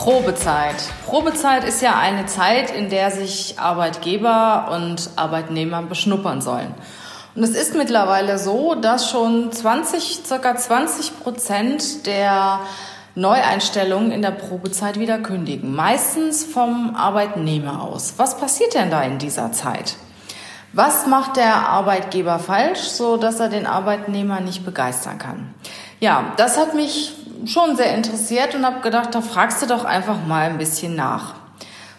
Probezeit. Probezeit ist ja eine Zeit, in der sich Arbeitgeber und Arbeitnehmer beschnuppern sollen. Und es ist mittlerweile so, dass schon 20, circa 20 Prozent der Neueinstellungen in der Probezeit wieder kündigen. Meistens vom Arbeitnehmer aus. Was passiert denn da in dieser Zeit? Was macht der Arbeitgeber falsch, so dass er den Arbeitnehmer nicht begeistern kann? Ja, das hat mich schon sehr interessiert und habe gedacht, da fragst du doch einfach mal ein bisschen nach.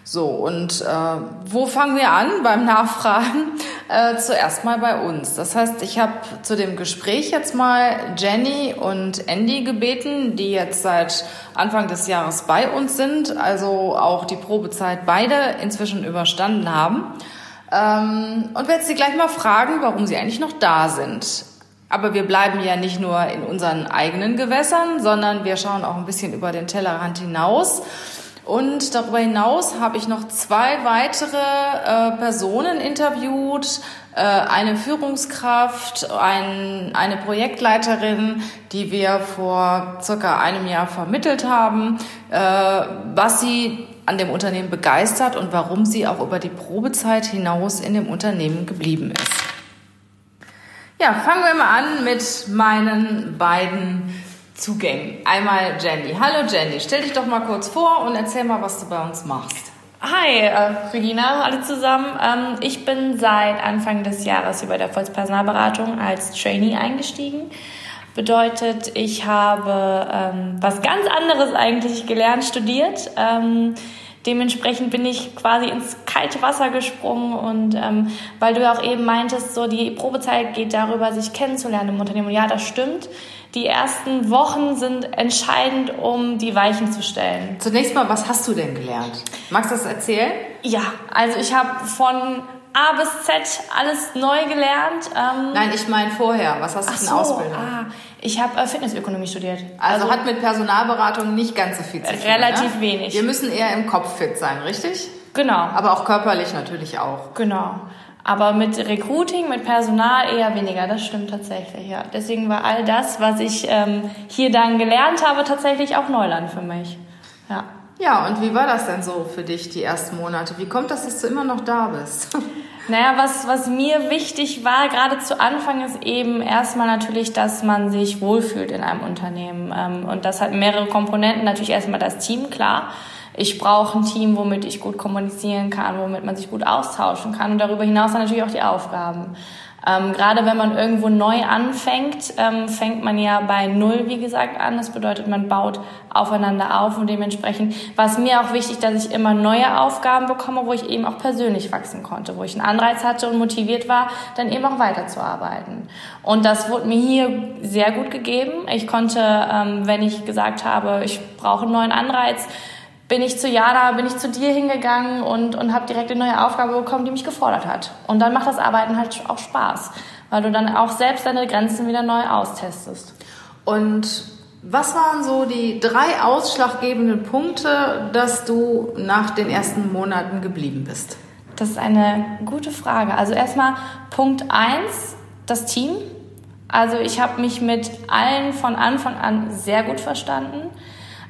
So, und äh, wo fangen wir an beim Nachfragen? Äh, zuerst mal bei uns. Das heißt, ich habe zu dem Gespräch jetzt mal Jenny und Andy gebeten, die jetzt seit Anfang des Jahres bei uns sind, also auch die Probezeit beide inzwischen überstanden haben. Ähm, und werde sie gleich mal fragen, warum sie eigentlich noch da sind. Aber wir bleiben ja nicht nur in unseren eigenen Gewässern, sondern wir schauen auch ein bisschen über den Tellerrand hinaus. Und darüber hinaus habe ich noch zwei weitere äh, Personen interviewt, äh, eine Führungskraft, ein, eine Projektleiterin, die wir vor circa einem Jahr vermittelt haben, äh, was sie an dem Unternehmen begeistert und warum sie auch über die Probezeit hinaus in dem Unternehmen geblieben ist. Ja, fangen wir mal an mit meinen beiden Zugängen. Einmal Jenny. Hallo Jenny, stell dich doch mal kurz vor und erzähl mal, was du bei uns machst. Hi, äh, Regina, alle zusammen. Ähm, ich bin seit Anfang des Jahres über der Volkspersonalberatung als Trainee eingestiegen. Bedeutet, ich habe ähm, was ganz anderes eigentlich gelernt, studiert. Ähm, dementsprechend bin ich quasi ins kalte Wasser gesprungen und ähm, weil du ja auch eben meintest, so die Probezeit geht darüber, sich kennenzulernen im Unternehmen. Und ja, das stimmt. Die ersten Wochen sind entscheidend, um die Weichen zu stellen. Zunächst mal, was hast du denn gelernt? Magst du das erzählen? Ja, also ich habe von A bis Z alles neu gelernt. Ähm Nein, ich meine vorher. Was hast du für eine so, Ausbildung? Ah, ich habe äh, Fitnessökonomie studiert. Also, also, hat mit Personalberatung nicht ganz so viel zu tun. Relativ ne? wenig. Wir müssen eher im Kopf fit sein, richtig? Genau. Aber auch körperlich natürlich auch. Genau. Aber mit Recruiting, mit Personal eher weniger, das stimmt tatsächlich, ja. Deswegen war all das, was ich ähm, hier dann gelernt habe, tatsächlich auch Neuland für mich. Ja. Ja, und wie war das denn so für dich die ersten Monate? Wie kommt das, dass du immer noch da bist? Naja, was, was mir wichtig war, gerade zu Anfang, ist eben erstmal natürlich, dass man sich wohlfühlt in einem Unternehmen. Ähm, und das hat mehrere Komponenten. Natürlich erstmal das Team, klar. Ich brauche ein Team, womit ich gut kommunizieren kann, womit man sich gut austauschen kann. Und darüber hinaus dann natürlich auch die Aufgaben. Ähm, gerade wenn man irgendwo neu anfängt, ähm, fängt man ja bei Null, wie gesagt, an. Das bedeutet, man baut aufeinander auf und dementsprechend war es mir auch wichtig, dass ich immer neue Aufgaben bekomme, wo ich eben auch persönlich wachsen konnte, wo ich einen Anreiz hatte und motiviert war, dann eben auch weiterzuarbeiten. Und das wurde mir hier sehr gut gegeben. Ich konnte, ähm, wenn ich gesagt habe, ich brauche einen neuen Anreiz, bin ich zu Jana, bin ich zu dir hingegangen und, und habe direkt eine neue Aufgabe bekommen, die mich gefordert hat. Und dann macht das Arbeiten halt auch Spaß, weil du dann auch selbst deine Grenzen wieder neu austestest. Und was waren so die drei ausschlaggebenden Punkte, dass du nach den ersten Monaten geblieben bist? Das ist eine gute Frage. Also erstmal Punkt eins, das Team. Also ich habe mich mit allen von Anfang an sehr gut verstanden.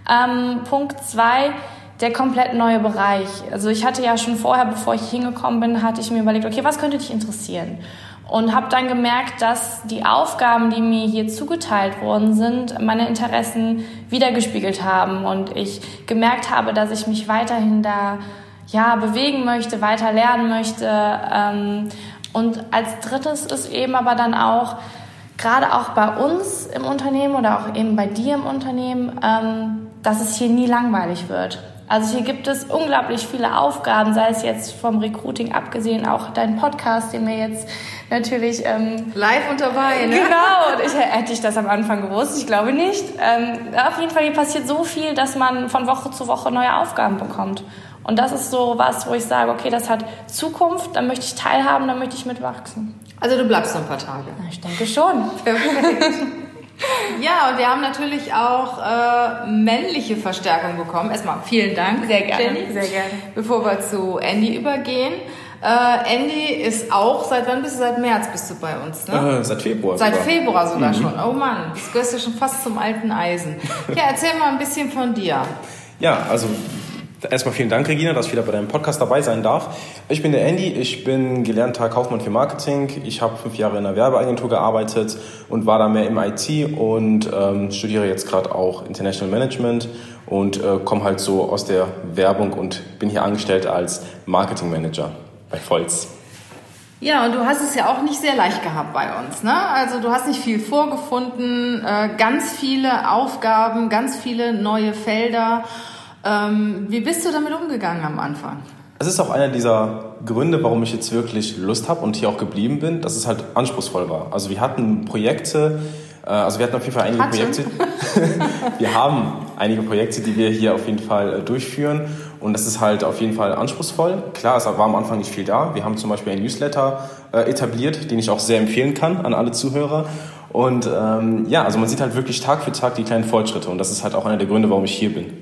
Ähm, Punkt zwei, der komplett neue Bereich. Also ich hatte ja schon vorher, bevor ich hingekommen bin, hatte ich mir überlegt, okay, was könnte dich interessieren? Und habe dann gemerkt, dass die Aufgaben, die mir hier zugeteilt worden sind, meine Interessen wiedergespiegelt haben. Und ich gemerkt habe, dass ich mich weiterhin da ja, bewegen möchte, weiter lernen möchte. Ähm, und als drittes ist eben aber dann auch, gerade auch bei uns im Unternehmen oder auch eben bei dir im Unternehmen, ähm, dass es hier nie langweilig wird. Also hier gibt es unglaublich viele Aufgaben, sei es jetzt vom Recruiting abgesehen, auch dein Podcast, den wir jetzt natürlich ähm, live und dabei. Ne? Genau. Und ich, hätte ich das am Anfang gewusst? Ich glaube nicht. Ähm, auf jeden Fall hier passiert so viel, dass man von Woche zu Woche neue Aufgaben bekommt. Und das ist so was, wo ich sage, okay, das hat Zukunft, da möchte ich teilhaben, da möchte ich mitwachsen. Also du bleibst noch ein paar Tage. Ich denke schon. Perfekt. Ja, und wir haben natürlich auch äh, männliche Verstärkung bekommen. Erstmal vielen Dank. Sehr gerne. Jenny. Sehr gerne. Bevor wir zu Andy übergehen. Äh, Andy ist auch, seit wann bist du? Seit März bist du bei uns, ne? Äh, seit Februar. Seit sogar. Februar sogar mhm. schon. Oh Mann, das gehörst ja schon fast zum alten Eisen. Ja, erzähl mal ein bisschen von dir. Ja, also Erstmal vielen Dank, Regina, dass ich wieder bei deinem Podcast dabei sein darf. Ich bin der Andy, ich bin gelernter Kaufmann für Marketing. Ich habe fünf Jahre in einer Werbeagentur gearbeitet und war da mehr im IT und ähm, studiere jetzt gerade auch International Management und äh, komme halt so aus der Werbung und bin hier angestellt als Marketing Manager bei Volz. Ja, und du hast es ja auch nicht sehr leicht gehabt bei uns. Ne? Also du hast nicht viel vorgefunden, äh, ganz viele Aufgaben, ganz viele neue Felder. Ähm, wie bist du damit umgegangen am Anfang? Es ist auch einer dieser Gründe, warum ich jetzt wirklich Lust habe und hier auch geblieben bin, dass es halt anspruchsvoll war. Also wir hatten Projekte, äh, also wir hatten auf jeden Fall einige. Projekte. wir haben einige Projekte, die wir hier auf jeden Fall äh, durchführen und das ist halt auf jeden Fall anspruchsvoll. Klar, es war am Anfang nicht viel da. Wir haben zum Beispiel einen Newsletter äh, etabliert, den ich auch sehr empfehlen kann an alle Zuhörer. Und ähm, ja, also man sieht halt wirklich Tag für Tag die kleinen Fortschritte und das ist halt auch einer der Gründe, warum ich hier bin.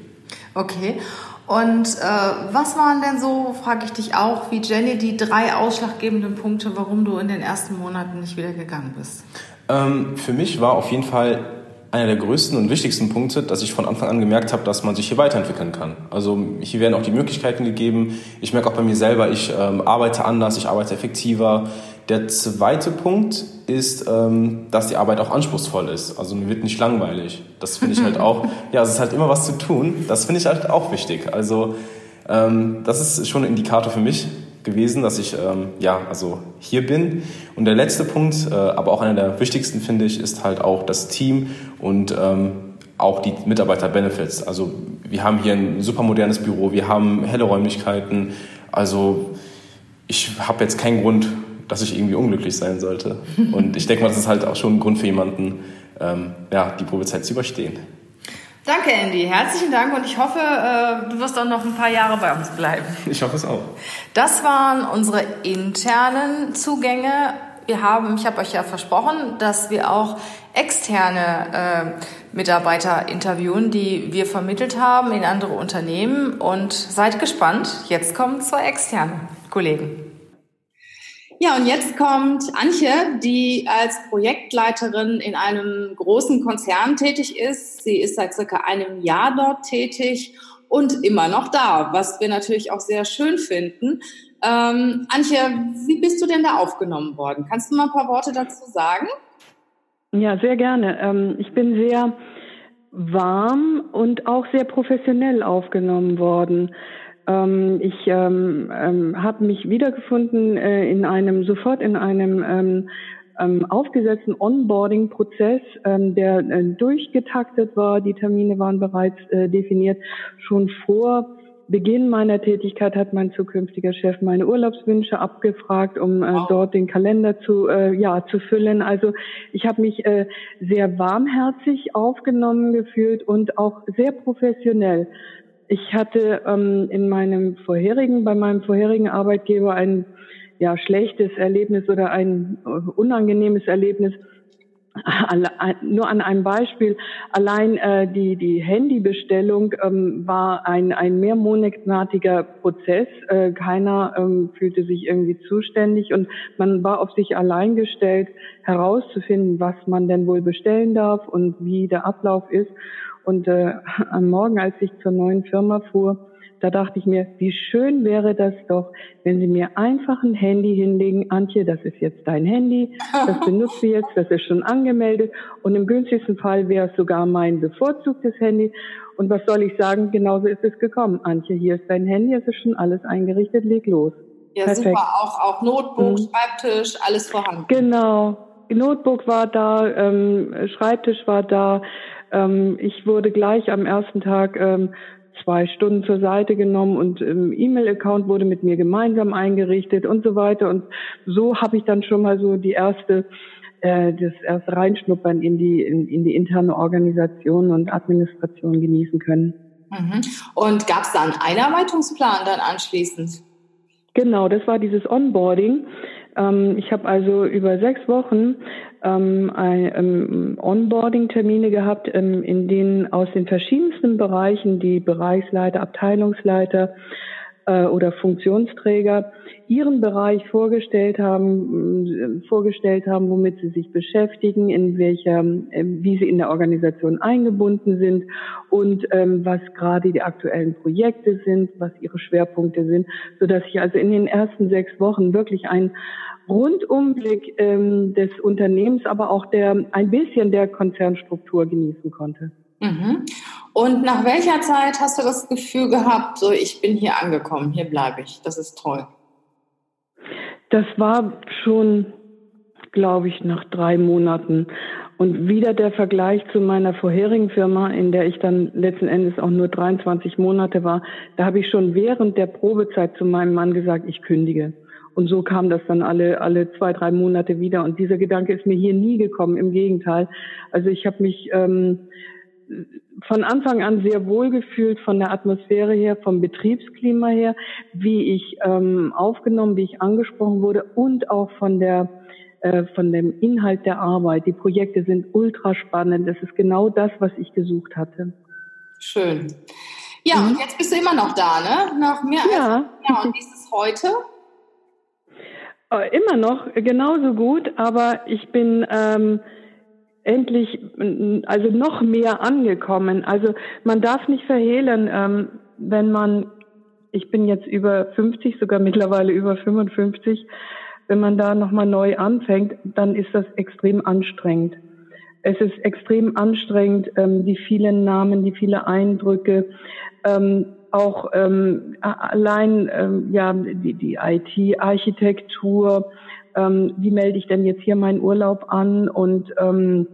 Okay. Und äh, was waren denn so, frage ich dich auch, wie Jenny, die drei ausschlaggebenden Punkte, warum du in den ersten Monaten nicht wieder gegangen bist? Ähm, für mich war auf jeden Fall einer der größten und wichtigsten Punkte, dass ich von Anfang an gemerkt habe, dass man sich hier weiterentwickeln kann. Also hier werden auch die Möglichkeiten gegeben. Ich merke auch bei mir selber, ich ähm, arbeite anders, ich arbeite effektiver. Der zweite Punkt ist, ähm, dass die Arbeit auch anspruchsvoll ist. Also mir wird nicht langweilig. Das finde ich halt auch, ja, es ist halt immer was zu tun. Das finde ich halt auch wichtig. Also ähm, das ist schon ein Indikator für mich gewesen, dass ich ähm, ja also hier bin. Und der letzte Punkt, äh, aber auch einer der wichtigsten finde ich, ist halt auch das Team und ähm, auch die Mitarbeiter-Benefits. Also wir haben hier ein super modernes Büro, wir haben helle Räumlichkeiten. Also ich habe jetzt keinen Grund, dass ich irgendwie unglücklich sein sollte. Und ich denke mal, das ist halt auch schon ein Grund für jemanden, ähm, ja, die Probezeit zu überstehen. Danke, Andy. Herzlichen Dank und ich hoffe, äh, du wirst auch noch ein paar Jahre bei uns bleiben. Ich hoffe es auch. Das waren unsere internen Zugänge. Wir haben, ich habe euch ja versprochen, dass wir auch externe äh, Mitarbeiter interviewen, die wir vermittelt haben in andere Unternehmen. Und seid gespannt. Jetzt kommen zwei externe Kollegen. Ja, und jetzt kommt Antje, die als Projektleiterin in einem großen Konzern tätig ist. Sie ist seit circa einem Jahr dort tätig und immer noch da, was wir natürlich auch sehr schön finden. Ähm, Antje, wie bist du denn da aufgenommen worden? Kannst du mal ein paar Worte dazu sagen? Ja, sehr gerne. Ähm, ich bin sehr warm und auch sehr professionell aufgenommen worden. Ähm, ich ähm, ähm, habe mich wiedergefunden äh, in einem, sofort in einem ähm, ähm, aufgesetzten Onboarding-Prozess, ähm, der äh, durchgetaktet war. Die Termine waren bereits äh, definiert. Schon vor Beginn meiner Tätigkeit hat mein zukünftiger Chef meine Urlaubswünsche abgefragt, um äh, dort den Kalender zu äh, ja zu füllen. Also ich habe mich äh, sehr warmherzig aufgenommen gefühlt und auch sehr professionell. Ich hatte ähm, in meinem vorherigen, bei meinem vorherigen Arbeitgeber ein ja, schlechtes Erlebnis oder ein äh, unangenehmes Erlebnis. Nur an einem Beispiel, allein äh, die, die Handybestellung ähm, war ein, ein mehrmonatiger Prozess. Äh, keiner ähm, fühlte sich irgendwie zuständig und man war auf sich allein gestellt, herauszufinden, was man denn wohl bestellen darf und wie der Ablauf ist. Und äh, am Morgen, als ich zur neuen Firma fuhr, da dachte ich mir, wie schön wäre das doch, wenn Sie mir einfach ein Handy hinlegen. Antje, das ist jetzt dein Handy, das benutzt du jetzt, das ist schon angemeldet. Und im günstigsten Fall wäre es sogar mein bevorzugtes Handy. Und was soll ich sagen? Genauso ist es gekommen. Antje, hier ist dein Handy, es ist schon alles eingerichtet, leg los. Ja, Perfekt. super. Auch, auch Notebook, mhm. Schreibtisch, alles vorhanden. Genau. Notebook war da, ähm, Schreibtisch war da, ähm, ich wurde gleich am ersten Tag ähm, zwei Stunden zur Seite genommen und ähm, E-Mail-Account wurde mit mir gemeinsam eingerichtet und so weiter. Und so habe ich dann schon mal so die erste, äh, das erste Reinschnuppern in die, in, in die interne Organisation und Administration genießen können. Mhm. Und gab es da einen Einarbeitungsplan dann anschließend? Genau, das war dieses Onboarding. Ähm, ich habe also über sechs Wochen ähm, ähm, Onboarding-Termine gehabt, ähm, in denen aus den verschiedensten Bereichen die Bereichsleiter, Abteilungsleiter äh, oder Funktionsträger ihren Bereich vorgestellt haben, äh, vorgestellt haben, womit sie sich beschäftigen, in welcher, äh, wie sie in der Organisation eingebunden sind und ähm, was gerade die aktuellen Projekte sind, was ihre Schwerpunkte sind, so dass ich also in den ersten sechs Wochen wirklich einen Rundumblick ähm, des Unternehmens, aber auch der ein bisschen der Konzernstruktur genießen konnte. Mhm. Und nach welcher Zeit hast du das Gefühl gehabt, so ich bin hier angekommen, hier bleibe ich, das ist toll? Das war schon, glaube ich, nach drei Monaten. Und wieder der Vergleich zu meiner vorherigen Firma, in der ich dann letzten Endes auch nur 23 Monate war, da habe ich schon während der Probezeit zu meinem Mann gesagt, ich kündige. Und so kam das dann alle, alle zwei, drei Monate wieder. Und dieser Gedanke ist mir hier nie gekommen, im Gegenteil. Also ich habe mich ähm, von Anfang an sehr wohl gefühlt von der Atmosphäre her, vom Betriebsklima her, wie ich ähm, aufgenommen, wie ich angesprochen wurde und auch von der äh, von dem Inhalt der Arbeit. Die Projekte sind ultra spannend. Das ist genau das, was ich gesucht hatte. Schön. Ja, mhm. und jetzt bist du immer noch da, ne? Noch mehr als ja. ja. Und wie ist es heute? Äh, immer noch genauso gut, aber ich bin ähm, endlich, also noch mehr angekommen. Also man darf nicht verhehlen, ähm, wenn man, ich bin jetzt über 50, sogar mittlerweile über 55, wenn man da nochmal neu anfängt, dann ist das extrem anstrengend. Es ist extrem anstrengend, ähm, die vielen Namen, die viele Eindrücke, ähm, auch ähm, allein ähm, ja die, die IT-Architektur, ähm, wie melde ich denn jetzt hier meinen Urlaub an und ähm,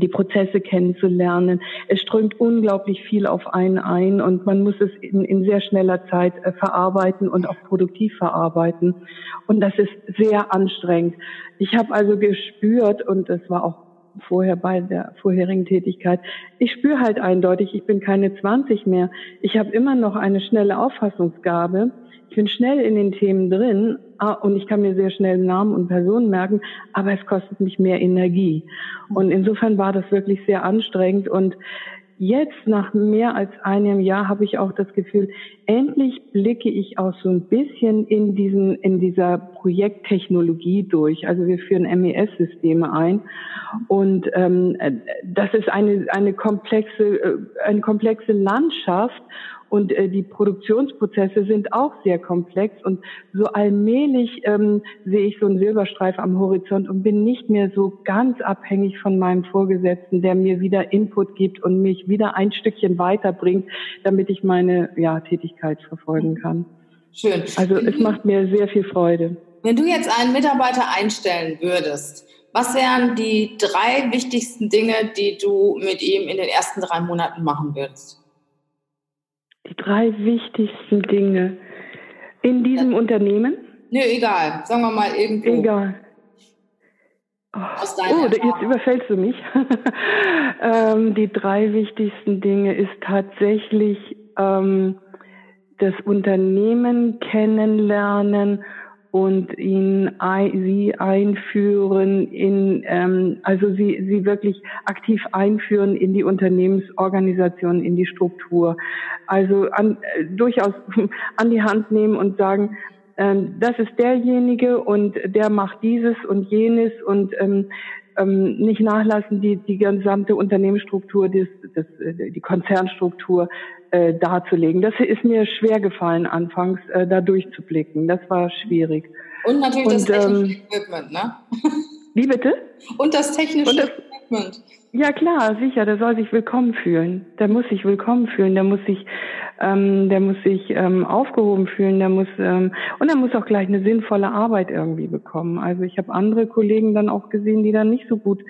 die Prozesse kennenzulernen. Es strömt unglaublich viel auf einen ein und man muss es in, in sehr schneller Zeit äh, verarbeiten und auch produktiv verarbeiten. Und das ist sehr anstrengend. Ich habe also gespürt, und das war auch vorher bei der vorherigen Tätigkeit. Ich spüre halt eindeutig, ich bin keine 20 mehr. Ich habe immer noch eine schnelle Auffassungsgabe. Ich bin schnell in den Themen drin ah, und ich kann mir sehr schnell Namen und Personen merken, aber es kostet mich mehr Energie. Und insofern war das wirklich sehr anstrengend und jetzt nach mehr als einem Jahr habe ich auch das Gefühl, endlich blicke ich auch so ein bisschen in diesen, in dieser Projekttechnologie durch. Also wir führen MES-Systeme ein und ähm, das ist eine, eine komplexe, äh, eine komplexe Landschaft und äh, die Produktionsprozesse sind auch sehr komplex und so allmählich ähm, sehe ich so einen Silberstreif am Horizont und bin nicht mehr so ganz abhängig von meinem Vorgesetzten, der mir wieder Input gibt und mich wieder ein Stückchen weiterbringt, damit ich meine ja, Tätigkeit verfolgen kann. Schön. Also es macht mir sehr viel Freude. Wenn du jetzt einen Mitarbeiter einstellen würdest, was wären die drei wichtigsten Dinge, die du mit ihm in den ersten drei Monaten machen würdest? Die drei wichtigsten Dinge in diesem ja. Unternehmen? Nö, egal. Sagen wir mal irgendwo. Egal. Oh, oh jetzt überfällst du mich. ähm, die drei wichtigsten Dinge ist tatsächlich ähm, das Unternehmen kennenlernen und ihn sie einführen in ähm, also sie sie wirklich aktiv einführen in die Unternehmensorganisation in die Struktur. Also an, äh, durchaus an die Hand nehmen und sagen ähm, das ist derjenige und der macht dieses und jenes und ähm, ähm, nicht nachlassen, die, die gesamte Unternehmensstruktur, das, das, äh, die Konzernstruktur äh, darzulegen. Das ist mir schwer gefallen anfangs, äh, da durchzublicken. Das war schwierig. Und natürlich Und, das technische ähm, Equipment, ne? Wie bitte? Und das technische Und das, Equipment. Ja klar, sicher, der soll sich willkommen fühlen. Der muss sich willkommen fühlen, der muss sich, ähm, der muss sich ähm, aufgehoben fühlen, der muss ähm, und er muss auch gleich eine sinnvolle Arbeit irgendwie bekommen. Also ich habe andere Kollegen dann auch gesehen, die dann nicht so gut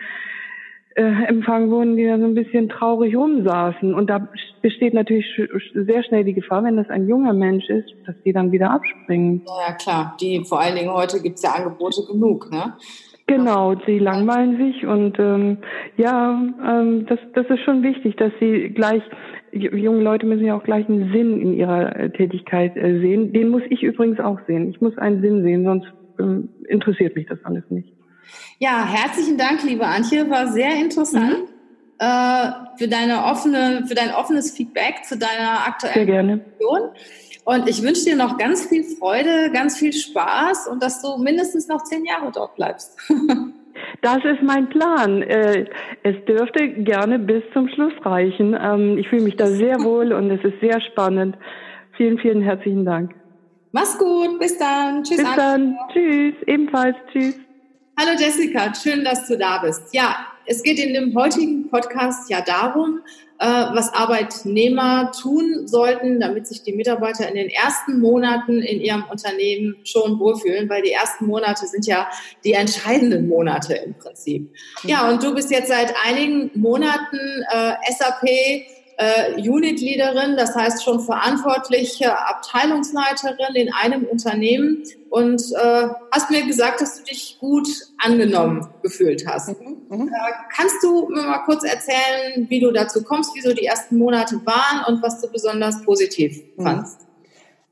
äh, empfangen wurden, die da so ein bisschen traurig rumsaßen. Und da besteht natürlich sehr schnell die Gefahr, wenn das ein junger Mensch ist, dass die dann wieder abspringen. Ja, klar. Die vor allen Dingen heute gibt's ja Angebote genug, ne? Genau, sie langweilen sich und ähm, ja, ähm, das, das ist schon wichtig, dass sie gleich, junge Leute müssen ja auch gleich einen Sinn in ihrer äh, Tätigkeit äh, sehen. Den muss ich übrigens auch sehen. Ich muss einen Sinn sehen, sonst ähm, interessiert mich das alles nicht. Ja, herzlichen Dank, liebe Antje. War sehr interessant mhm. äh, für deine offene, für dein offenes Feedback zu deiner aktuellen sehr gerne. Situation. Und ich wünsche dir noch ganz viel Freude, ganz viel Spaß und dass du mindestens noch zehn Jahre dort bleibst. Das ist mein Plan. Äh, es dürfte gerne bis zum Schluss reichen. Ähm, ich fühle mich da sehr wohl und es ist sehr spannend. Vielen, vielen herzlichen Dank. Mach's gut. Bis dann. Tschüss. Bis dann. Tschüss. Ebenfalls. Tschüss. Hallo Jessica. Schön, dass du da bist. Ja, es geht in dem heutigen Podcast ja darum, was Arbeitnehmer tun sollten, damit sich die Mitarbeiter in den ersten Monaten in ihrem Unternehmen schon wohlfühlen, weil die ersten Monate sind ja die entscheidenden Monate im Prinzip. Ja, und du bist jetzt seit einigen Monaten äh, SAP äh, Unit-Leaderin, das heißt schon verantwortliche Abteilungsleiterin in einem Unternehmen und äh, hast mir gesagt, dass du dich gut angenommen gefühlt hast. Mhm, mhm. äh, kannst du mir mal kurz erzählen, wie du dazu kommst, wie so die ersten Monate waren und was du besonders positiv mhm. fandst?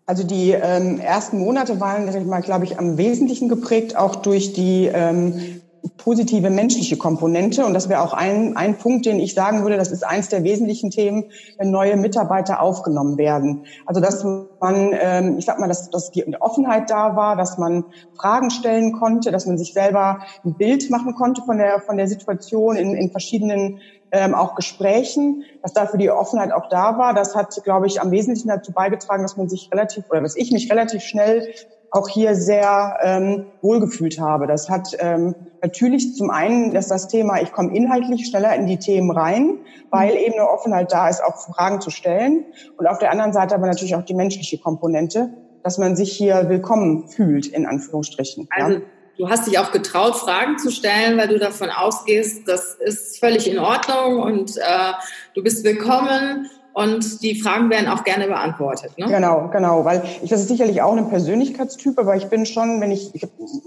Also die ähm, ersten Monate waren, glaube ich, am wesentlichen geprägt auch durch die ähm, positive menschliche Komponente. Und das wäre auch ein, ein Punkt, den ich sagen würde, das ist eins der wesentlichen Themen, wenn neue Mitarbeiter aufgenommen werden. Also dass man, ähm, ich sag mal, dass, dass die Offenheit da war, dass man Fragen stellen konnte, dass man sich selber ein Bild machen konnte von der, von der Situation in, in verschiedenen ähm, auch Gesprächen, dass dafür die Offenheit auch da war. Das hat, glaube ich, am wesentlichen dazu beigetragen, dass man sich relativ oder dass ich mich relativ schnell auch hier sehr ähm, wohlgefühlt habe. Das hat ähm, natürlich zum einen, dass das Thema, ich komme inhaltlich schneller in die Themen rein, weil eben eine Offenheit da ist, auch Fragen zu stellen. Und auf der anderen Seite aber natürlich auch die menschliche Komponente, dass man sich hier willkommen fühlt, in Anführungsstrichen. Also ja. du hast dich auch getraut, Fragen zu stellen, weil du davon ausgehst, das ist völlig in Ordnung und äh, du bist willkommen und die Fragen werden auch gerne beantwortet. Ne? Genau, genau, weil ich das ist sicherlich auch ein Persönlichkeitstyp, aber ich bin schon, wenn ich, ich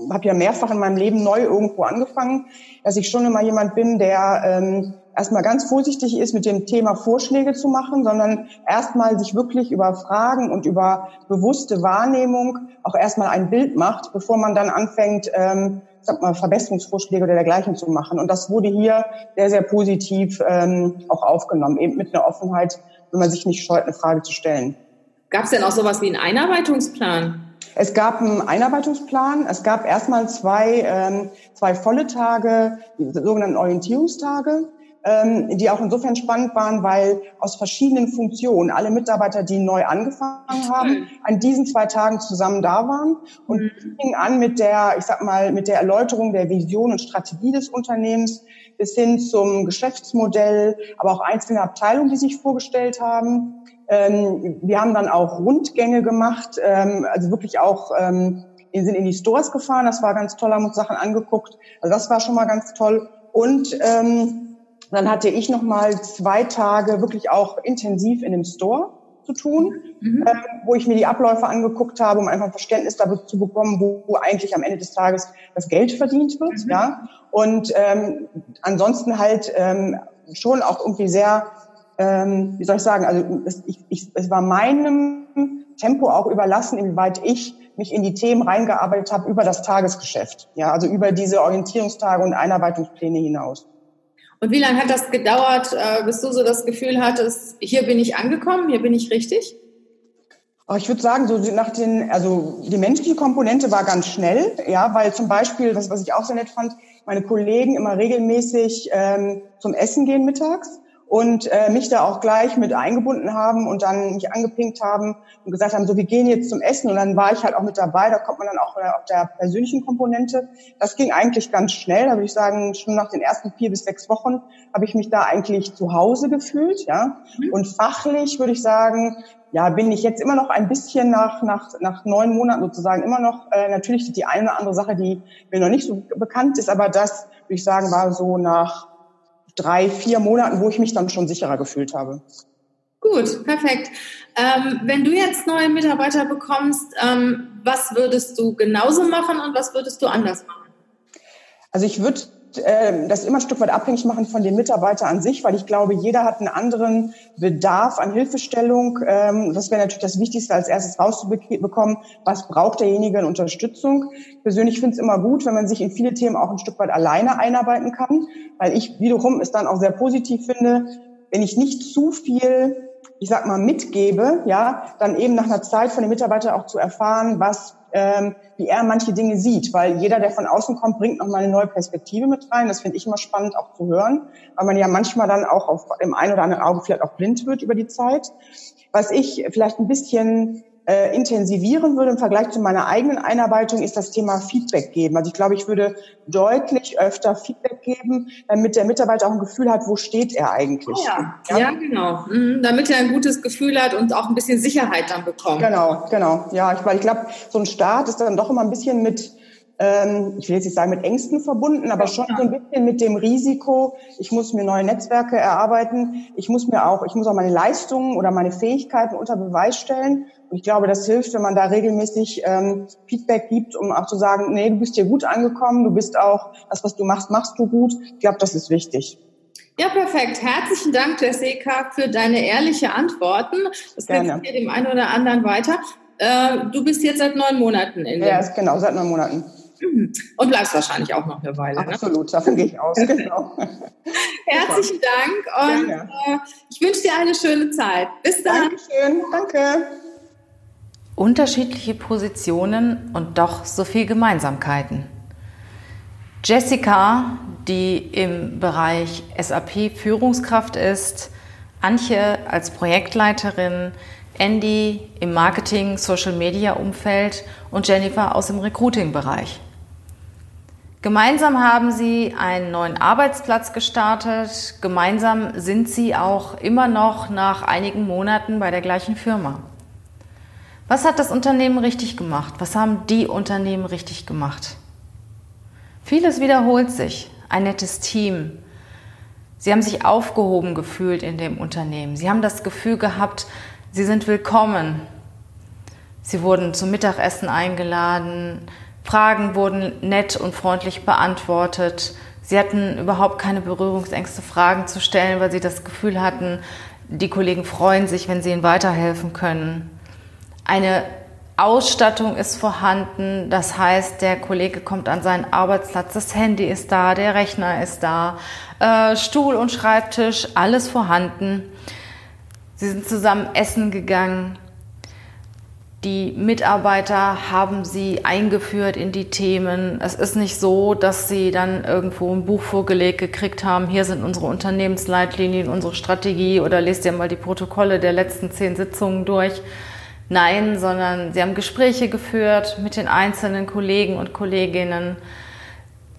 habe ja mehrfach in meinem Leben neu irgendwo angefangen, dass ich schon immer jemand bin, der ähm, erstmal ganz vorsichtig ist, mit dem Thema Vorschläge zu machen, sondern erstmal sich wirklich über Fragen und über bewusste Wahrnehmung auch erstmal ein Bild macht, bevor man dann anfängt, ähm, sag mal, Verbesserungsvorschläge oder dergleichen zu machen. Und das wurde hier sehr, sehr positiv ähm, auch aufgenommen, eben mit einer Offenheit wenn man sich nicht scheut, eine Frage zu stellen. Gab es denn auch sowas wie einen Einarbeitungsplan? Es gab einen Einarbeitungsplan. Es gab erstmal zwei, ähm, zwei volle Tage, die sogenannten Orientierungstage, ähm, die auch insofern spannend waren, weil aus verschiedenen Funktionen alle Mitarbeiter, die neu angefangen haben, an diesen zwei Tagen zusammen da waren und mhm. fing an mit der, ich sag mal, mit der Erläuterung der Vision und Strategie des Unternehmens, bis hin zum Geschäftsmodell, aber auch einzelne Abteilungen, die sich vorgestellt haben. Ähm, wir haben dann auch Rundgänge gemacht, ähm, also wirklich auch ähm, sind in die Stores gefahren, das war ganz toll, haben uns Sachen angeguckt. Also das war schon mal ganz toll. Und ähm, dann hatte ich noch mal zwei Tage wirklich auch intensiv in dem Store zu tun, mhm. äh, wo ich mir die Abläufe angeguckt habe, um einfach ein Verständnis dafür zu bekommen, wo, wo eigentlich am Ende des Tages das Geld verdient wird. Mhm. Ja? Und ähm, ansonsten halt ähm, schon auch irgendwie sehr, ähm, wie soll ich sagen, also es, ich, ich, es war meinem Tempo auch überlassen, inwieweit ich mich in die Themen reingearbeitet habe über das Tagesgeschäft. Ja, also über diese Orientierungstage und Einarbeitungspläne hinaus. Und wie lange hat das gedauert, äh, bis du so das Gefühl hattest, hier bin ich angekommen, hier bin ich richtig? Oh, ich würde sagen, so nach den, also die menschliche Komponente war ganz schnell, ja, weil zum Beispiel, was, was ich auch sehr nett fand, meine Kollegen immer regelmäßig ähm, zum Essen gehen mittags und äh, mich da auch gleich mit eingebunden haben und dann mich angepinkt haben und gesagt haben, so wir gehen jetzt zum Essen und dann war ich halt auch mit dabei, da kommt man dann auch auf der persönlichen Komponente. Das ging eigentlich ganz schnell, da würde ich sagen, schon nach den ersten vier bis sechs Wochen habe ich mich da eigentlich zu Hause gefühlt, ja. Mhm. Und fachlich würde ich sagen, ja, bin ich jetzt immer noch ein bisschen nach, nach, nach neun Monaten sozusagen immer noch, äh, natürlich die eine oder andere Sache, die mir noch nicht so bekannt ist, aber das, würde ich sagen, war so nach drei, vier Monaten, wo ich mich dann schon sicherer gefühlt habe. Gut, perfekt. Ähm, wenn du jetzt neue Mitarbeiter bekommst, ähm, was würdest du genauso machen und was würdest du anders machen? Also ich würde äh, das immer ein Stück weit abhängig machen von dem Mitarbeiter an sich, weil ich glaube, jeder hat einen anderen Bedarf an Hilfestellung. Ähm, das wäre natürlich das Wichtigste, als erstes rauszubekommen, was braucht derjenige in Unterstützung. Ich persönlich finde es immer gut, wenn man sich in viele Themen auch ein Stück weit alleine einarbeiten kann, weil ich wiederum es dann auch sehr positiv finde, wenn ich nicht zu viel ich sag mal, mitgebe, ja, dann eben nach einer Zeit von dem Mitarbeiter auch zu erfahren, was, ähm, wie er manche Dinge sieht, weil jeder, der von außen kommt, bringt nochmal eine neue Perspektive mit rein. Das finde ich immer spannend auch zu hören, weil man ja manchmal dann auch auf dem einen oder anderen Auge vielleicht auch blind wird über die Zeit. Was ich vielleicht ein bisschen äh, intensivieren würde im Vergleich zu meiner eigenen Einarbeitung, ist das Thema Feedback geben. Also ich glaube, ich würde deutlich öfter Feedback geben, damit der Mitarbeiter auch ein Gefühl hat, wo steht er eigentlich. Ja, ja? ja genau. Mhm, damit er ein gutes Gefühl hat und auch ein bisschen Sicherheit dann bekommt. Genau, genau. Ja, ich, weil ich glaube, so ein Start ist dann doch immer ein bisschen mit ähm, ich will jetzt nicht sagen mit Ängsten verbunden, aber schon so ein bisschen mit dem Risiko, ich muss mir neue Netzwerke erarbeiten, ich muss mir auch, ich muss auch meine Leistungen oder meine Fähigkeiten unter Beweis stellen. Ich glaube, das hilft, wenn man da regelmäßig ähm, Feedback gibt, um auch zu sagen, nee, du bist hier gut angekommen, du bist auch, das, was du machst, machst du gut. Ich glaube, das ist wichtig. Ja, perfekt. Herzlichen Dank, Jessica, für deine ehrliche Antworten. Das hilft mir dem einen oder anderen weiter. Äh, du bist jetzt seit neun Monaten in Ja, genau, seit neun Monaten. Mhm. Und bleibst wahrscheinlich auch noch eine Weile. Ne? Absolut, ne? davon gehe ich aus, genau. Herzlichen Dank und äh, ich wünsche dir eine schöne Zeit. Bis dann. Dankeschön, danke. Unterschiedliche Positionen und doch so viel Gemeinsamkeiten. Jessica, die im Bereich SAP Führungskraft ist, Antje als Projektleiterin, Andy im Marketing, Social Media Umfeld und Jennifer aus dem Recruiting Bereich. Gemeinsam haben sie einen neuen Arbeitsplatz gestartet. Gemeinsam sind sie auch immer noch nach einigen Monaten bei der gleichen Firma. Was hat das Unternehmen richtig gemacht? Was haben die Unternehmen richtig gemacht? Vieles wiederholt sich. Ein nettes Team. Sie haben sich aufgehoben gefühlt in dem Unternehmen. Sie haben das Gefühl gehabt, sie sind willkommen. Sie wurden zum Mittagessen eingeladen. Fragen wurden nett und freundlich beantwortet. Sie hatten überhaupt keine Berührungsängste, Fragen zu stellen, weil sie das Gefühl hatten, die Kollegen freuen sich, wenn sie ihnen weiterhelfen können. Eine Ausstattung ist vorhanden, das heißt, der Kollege kommt an seinen Arbeitsplatz, das Handy ist da, der Rechner ist da, äh, Stuhl und Schreibtisch, alles vorhanden. Sie sind zusammen essen gegangen, die Mitarbeiter haben sie eingeführt in die Themen. Es ist nicht so, dass sie dann irgendwo ein Buch vorgelegt gekriegt haben, hier sind unsere Unternehmensleitlinien, unsere Strategie oder lest ihr mal die Protokolle der letzten zehn Sitzungen durch. Nein, sondern sie haben Gespräche geführt mit den einzelnen Kollegen und Kolleginnen.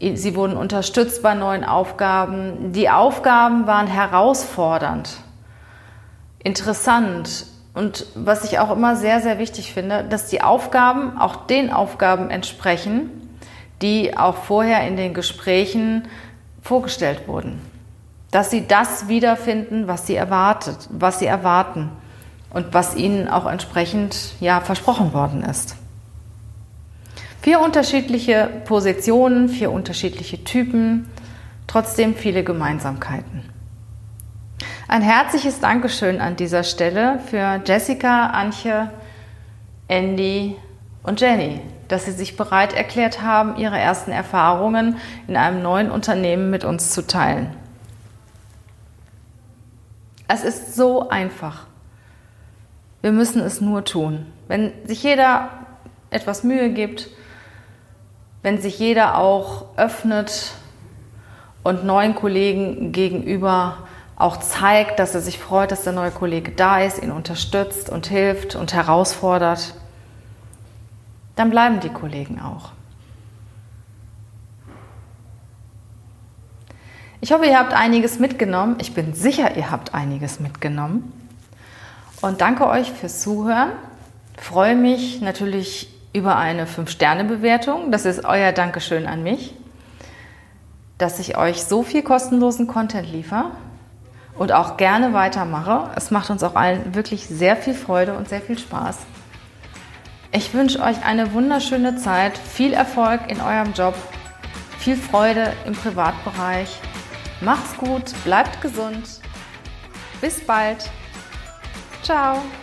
Sie wurden unterstützt bei neuen Aufgaben. Die Aufgaben waren herausfordernd, interessant, und was ich auch immer sehr, sehr wichtig finde, dass die Aufgaben auch den Aufgaben entsprechen, die auch vorher in den Gesprächen vorgestellt wurden. Dass sie das wiederfinden, was sie erwartet, was sie erwarten und was ihnen auch entsprechend ja, versprochen worden ist. Vier unterschiedliche Positionen, vier unterschiedliche Typen, trotzdem viele Gemeinsamkeiten. Ein herzliches Dankeschön an dieser Stelle für Jessica, Antje, Andy und Jenny, dass sie sich bereit erklärt haben, ihre ersten Erfahrungen in einem neuen Unternehmen mit uns zu teilen. Es ist so einfach. Wir müssen es nur tun. Wenn sich jeder etwas Mühe gibt, wenn sich jeder auch öffnet und neuen Kollegen gegenüber auch zeigt, dass er sich freut, dass der neue Kollege da ist, ihn unterstützt und hilft und herausfordert, dann bleiben die Kollegen auch. Ich hoffe, ihr habt einiges mitgenommen. Ich bin sicher, ihr habt einiges mitgenommen. Und danke euch fürs Zuhören. Freue mich natürlich über eine 5-Sterne-Bewertung. Das ist euer Dankeschön an mich. dass ich euch so viel kostenlosen Content liefere und auch gerne weitermache. Es macht uns auch allen wirklich sehr viel Freude und sehr viel Spaß. Ich wünsche euch eine wunderschöne Zeit, viel Erfolg in eurem Job, viel Freude im Privatbereich. Macht's gut, bleibt gesund. Bis bald. Ciao.